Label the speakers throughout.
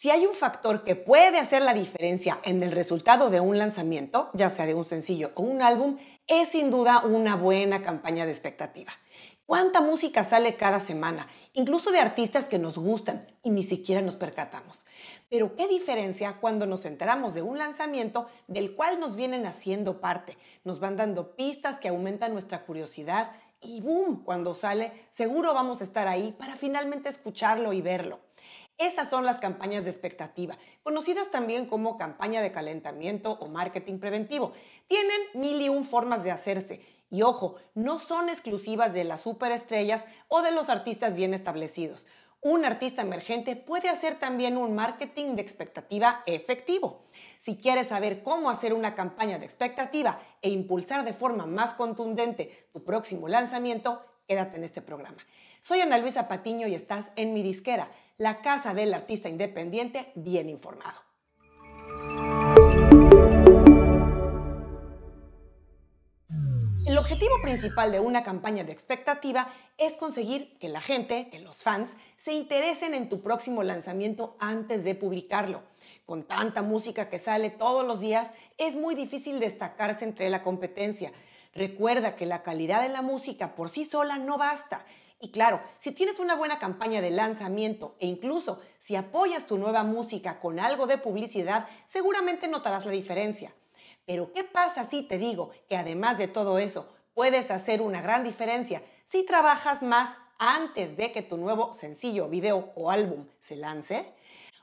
Speaker 1: Si hay un factor que puede hacer la diferencia en el resultado de un lanzamiento, ya sea de un sencillo o un álbum, es sin duda una buena campaña de expectativa. ¿Cuánta música sale cada semana? Incluso de artistas que nos gustan y ni siquiera nos percatamos. Pero qué diferencia cuando nos enteramos de un lanzamiento del cual nos vienen haciendo parte. Nos van dando pistas que aumentan nuestra curiosidad y boom, cuando sale, seguro vamos a estar ahí para finalmente escucharlo y verlo. Esas son las campañas de expectativa, conocidas también como campaña de calentamiento o marketing preventivo. Tienen mil y un formas de hacerse. Y ojo, no son exclusivas de las superestrellas o de los artistas bien establecidos. Un artista emergente puede hacer también un marketing de expectativa efectivo. Si quieres saber cómo hacer una campaña de expectativa e impulsar de forma más contundente tu próximo lanzamiento, quédate en este programa. Soy Ana Luisa Patiño y estás en mi disquera la casa del artista independiente bien informado. El objetivo principal de una campaña de expectativa es conseguir que la gente, que los fans, se interesen en tu próximo lanzamiento antes de publicarlo. Con tanta música que sale todos los días, es muy difícil destacarse entre la competencia. Recuerda que la calidad de la música por sí sola no basta y claro, si tienes una buena campaña de lanzamiento e incluso si apoyas tu nueva música con algo de publicidad, seguramente notarás la diferencia. Pero ¿qué pasa si te digo que además de todo eso, puedes hacer una gran diferencia si trabajas más antes de que tu nuevo sencillo, video o álbum se lance?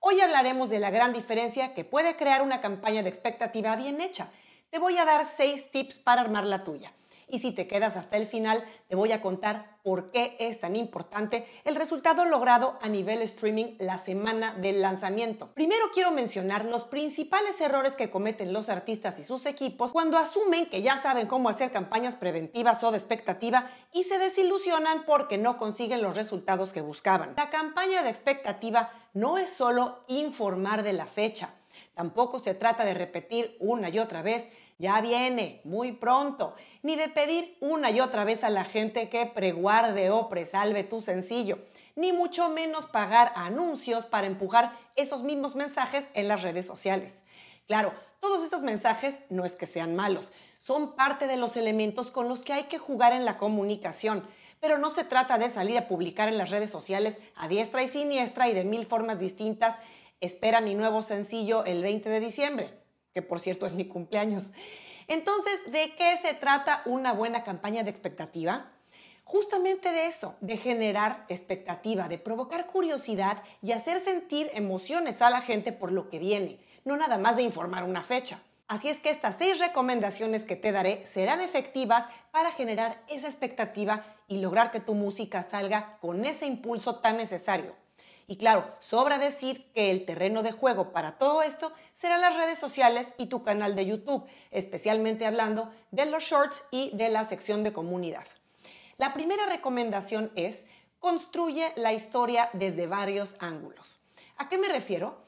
Speaker 1: Hoy hablaremos de la gran diferencia que puede crear una campaña de expectativa bien hecha. Te voy a dar seis tips para armar la tuya. Y si te quedas hasta el final, te voy a contar por qué es tan importante el resultado logrado a nivel streaming la semana del lanzamiento. Primero quiero mencionar los principales errores que cometen los artistas y sus equipos cuando asumen que ya saben cómo hacer campañas preventivas o de expectativa y se desilusionan porque no consiguen los resultados que buscaban. La campaña de expectativa no es solo informar de la fecha, tampoco se trata de repetir una y otra vez ya viene, muy pronto, ni de pedir una y otra vez a la gente que preguarde o presalve tu sencillo, ni mucho menos pagar anuncios para empujar esos mismos mensajes en las redes sociales. Claro, todos esos mensajes no es que sean malos, son parte de los elementos con los que hay que jugar en la comunicación, pero no se trata de salir a publicar en las redes sociales a diestra y siniestra y de mil formas distintas. Espera mi nuevo sencillo el 20 de diciembre que por cierto es mi cumpleaños. Entonces, ¿de qué se trata una buena campaña de expectativa? Justamente de eso, de generar expectativa, de provocar curiosidad y hacer sentir emociones a la gente por lo que viene, no nada más de informar una fecha. Así es que estas seis recomendaciones que te daré serán efectivas para generar esa expectativa y lograr que tu música salga con ese impulso tan necesario. Y claro, sobra decir que el terreno de juego para todo esto serán las redes sociales y tu canal de YouTube, especialmente hablando de los shorts y de la sección de comunidad. La primera recomendación es construye la historia desde varios ángulos. ¿A qué me refiero?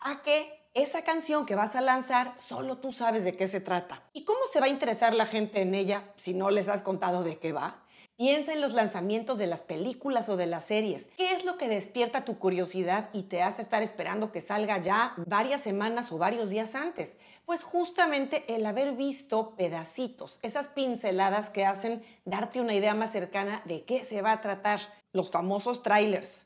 Speaker 1: A que esa canción que vas a lanzar, solo tú sabes de qué se trata. ¿Y cómo se va a interesar la gente en ella si no les has contado de qué va? Piensa en los lanzamientos de las películas o de las series. ¿Qué es lo que despierta tu curiosidad y te hace estar esperando que salga ya varias semanas o varios días antes? Pues justamente el haber visto pedacitos, esas pinceladas que hacen darte una idea más cercana de qué se va a tratar, los famosos trailers.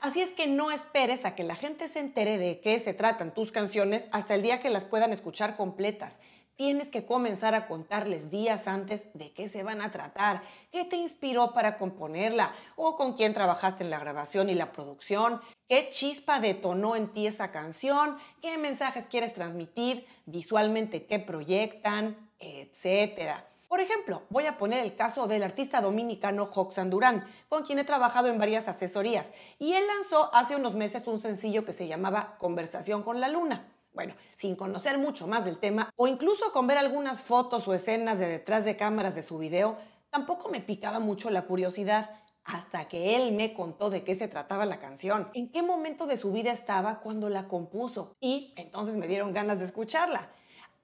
Speaker 1: Así es que no esperes a que la gente se entere de qué se tratan tus canciones hasta el día que las puedan escuchar completas tienes que comenzar a contarles días antes de qué se van a tratar, qué te inspiró para componerla o con quién trabajaste en la grabación y la producción, qué chispa detonó en ti esa canción, qué mensajes quieres transmitir, visualmente qué proyectan, etcétera. Por ejemplo, voy a poner el caso del artista dominicano Hoxan Durán, con quien he trabajado en varias asesorías, y él lanzó hace unos meses un sencillo que se llamaba Conversación con la Luna. Bueno, sin conocer mucho más del tema o incluso con ver algunas fotos o escenas de detrás de cámaras de su video, tampoco me picaba mucho la curiosidad hasta que él me contó de qué se trataba la canción, en qué momento de su vida estaba cuando la compuso y entonces me dieron ganas de escucharla.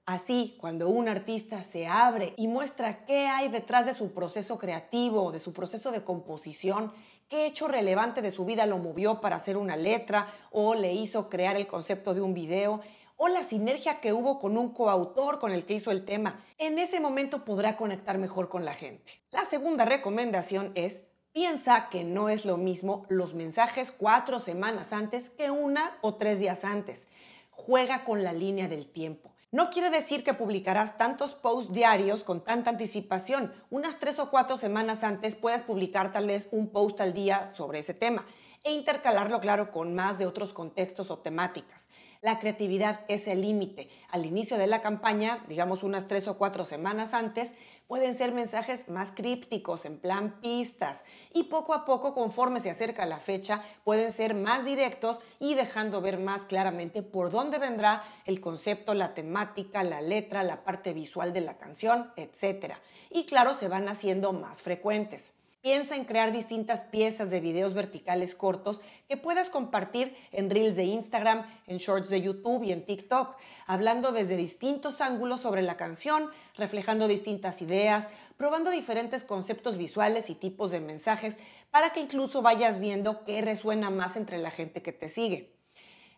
Speaker 1: Así, cuando un artista se abre y muestra qué hay detrás de su proceso creativo, de su proceso de composición, qué hecho relevante de su vida lo movió para hacer una letra o le hizo crear el concepto de un video o la sinergia que hubo con un coautor con el que hizo el tema. En ese momento podrá conectar mejor con la gente. La segunda recomendación es Piensa que no es lo mismo los mensajes cuatro semanas antes que una o tres días antes. Juega con la línea del tiempo. No quiere decir que publicarás tantos posts diarios con tanta anticipación. Unas tres o cuatro semanas antes puedes publicar tal vez un post al día sobre ese tema e intercalarlo, claro, con más de otros contextos o temáticas. La creatividad es el límite. Al inicio de la campaña, digamos unas tres o cuatro semanas antes, pueden ser mensajes más crípticos, en plan pistas, y poco a poco, conforme se acerca la fecha, pueden ser más directos y dejando ver más claramente por dónde vendrá el concepto, la temática, la letra, la parte visual de la canción, etc. Y claro, se van haciendo más frecuentes. Piensa en crear distintas piezas de videos verticales cortos que puedas compartir en reels de Instagram, en shorts de YouTube y en TikTok, hablando desde distintos ángulos sobre la canción, reflejando distintas ideas, probando diferentes conceptos visuales y tipos de mensajes para que incluso vayas viendo qué resuena más entre la gente que te sigue.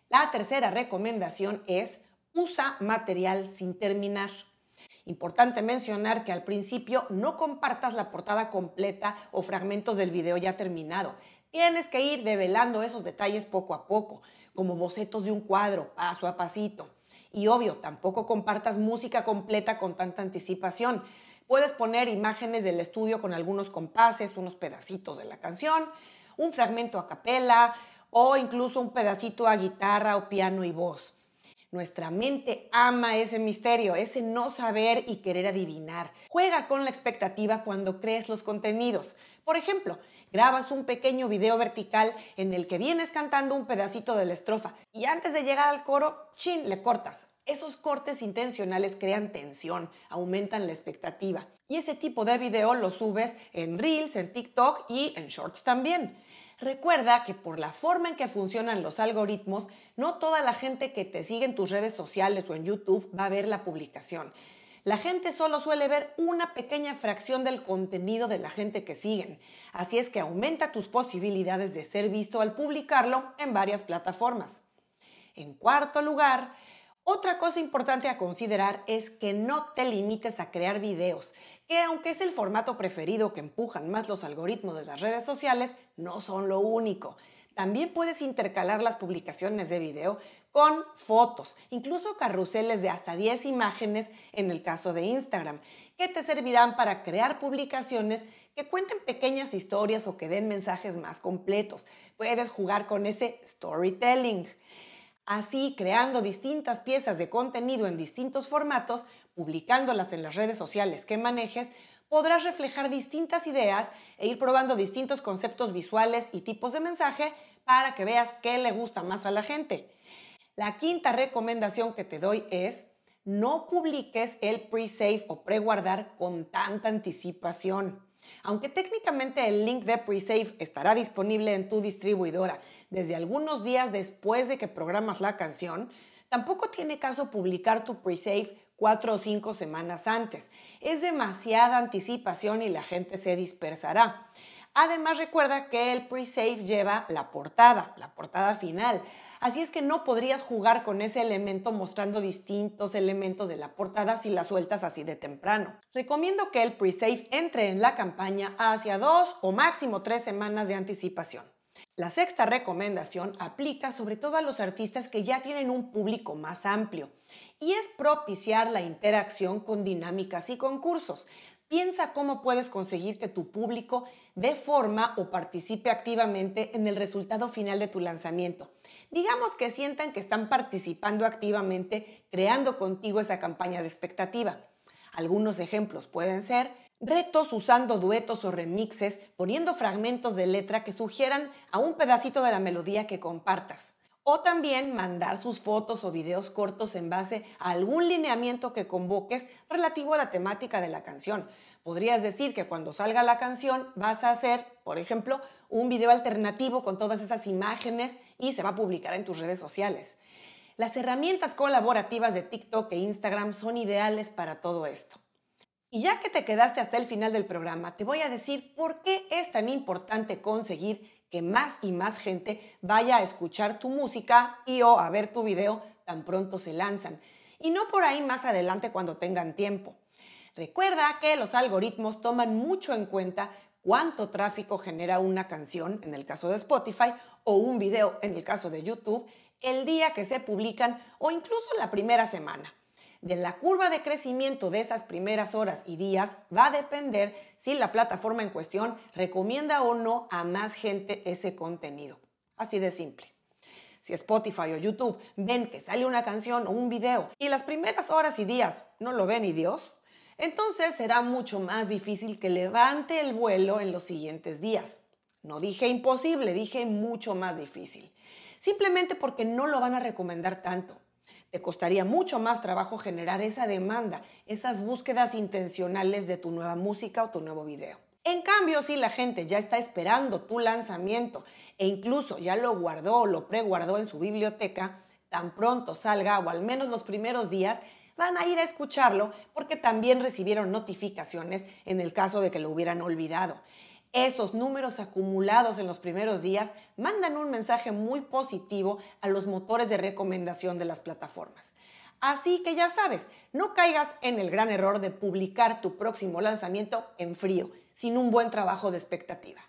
Speaker 1: La tercera recomendación es usa material sin terminar. Importante mencionar que al principio no compartas la portada completa o fragmentos del video ya terminado. Tienes que ir develando esos detalles poco a poco, como bocetos de un cuadro, paso a pasito. Y obvio, tampoco compartas música completa con tanta anticipación. Puedes poner imágenes del estudio con algunos compases, unos pedacitos de la canción, un fragmento a capela o incluso un pedacito a guitarra o piano y voz. Nuestra mente ama ese misterio, ese no saber y querer adivinar. Juega con la expectativa cuando crees los contenidos. Por ejemplo, grabas un pequeño video vertical en el que vienes cantando un pedacito de la estrofa y antes de llegar al coro, chin, le cortas. Esos cortes intencionales crean tensión, aumentan la expectativa. Y ese tipo de video lo subes en Reels, en TikTok y en Shorts también. Recuerda que por la forma en que funcionan los algoritmos, no toda la gente que te sigue en tus redes sociales o en YouTube va a ver la publicación. La gente solo suele ver una pequeña fracción del contenido de la gente que siguen. Así es que aumenta tus posibilidades de ser visto al publicarlo en varias plataformas. En cuarto lugar, otra cosa importante a considerar es que no te limites a crear videos que aunque es el formato preferido que empujan más los algoritmos de las redes sociales, no son lo único. También puedes intercalar las publicaciones de video con fotos, incluso carruseles de hasta 10 imágenes en el caso de Instagram, que te servirán para crear publicaciones que cuenten pequeñas historias o que den mensajes más completos. Puedes jugar con ese storytelling. Así, creando distintas piezas de contenido en distintos formatos, publicándolas en las redes sociales que manejes, podrás reflejar distintas ideas e ir probando distintos conceptos visuales y tipos de mensaje para que veas qué le gusta más a la gente. La quinta recomendación que te doy es no publiques el pre-save o pre-guardar con tanta anticipación. Aunque técnicamente el link de pre-save estará disponible en tu distribuidora desde algunos días después de que programas la canción, tampoco tiene caso publicar tu pre-save cuatro o cinco semanas antes. Es demasiada anticipación y la gente se dispersará. Además recuerda que el pre-save lleva la portada, la portada final. Así es que no podrías jugar con ese elemento mostrando distintos elementos de la portada si la sueltas así de temprano. Recomiendo que el pre-save entre en la campaña hacia dos o máximo tres semanas de anticipación. La sexta recomendación aplica sobre todo a los artistas que ya tienen un público más amplio y es propiciar la interacción con dinámicas y concursos. Piensa cómo puedes conseguir que tu público dé forma o participe activamente en el resultado final de tu lanzamiento. Digamos que sientan que están participando activamente creando contigo esa campaña de expectativa. Algunos ejemplos pueden ser retos usando duetos o remixes, poniendo fragmentos de letra que sugieran a un pedacito de la melodía que compartas o también mandar sus fotos o videos cortos en base a algún lineamiento que convoques relativo a la temática de la canción. Podrías decir que cuando salga la canción vas a hacer, por ejemplo, un video alternativo con todas esas imágenes y se va a publicar en tus redes sociales. Las herramientas colaborativas de TikTok e Instagram son ideales para todo esto. Y ya que te quedaste hasta el final del programa, te voy a decir por qué es tan importante conseguir que más y más gente vaya a escuchar tu música y o a ver tu video tan pronto se lanzan. Y no por ahí más adelante cuando tengan tiempo. Recuerda que los algoritmos toman mucho en cuenta cuánto tráfico genera una canción, en el caso de Spotify, o un video, en el caso de YouTube, el día que se publican o incluso la primera semana. De la curva de crecimiento de esas primeras horas y días va a depender si la plataforma en cuestión recomienda o no a más gente ese contenido. Así de simple. Si Spotify o YouTube ven que sale una canción o un video y las primeras horas y días no lo ven ni Dios, entonces será mucho más difícil que levante el vuelo en los siguientes días. No dije imposible, dije mucho más difícil. Simplemente porque no lo van a recomendar tanto. Te costaría mucho más trabajo generar esa demanda, esas búsquedas intencionales de tu nueva música o tu nuevo video. En cambio, si la gente ya está esperando tu lanzamiento e incluso ya lo guardó o lo preguardó en su biblioteca, tan pronto salga o al menos los primeros días, van a ir a escucharlo porque también recibieron notificaciones en el caso de que lo hubieran olvidado. Esos números acumulados en los primeros días mandan un mensaje muy positivo a los motores de recomendación de las plataformas. Así que ya sabes, no caigas en el gran error de publicar tu próximo lanzamiento en frío, sin un buen trabajo de expectativa.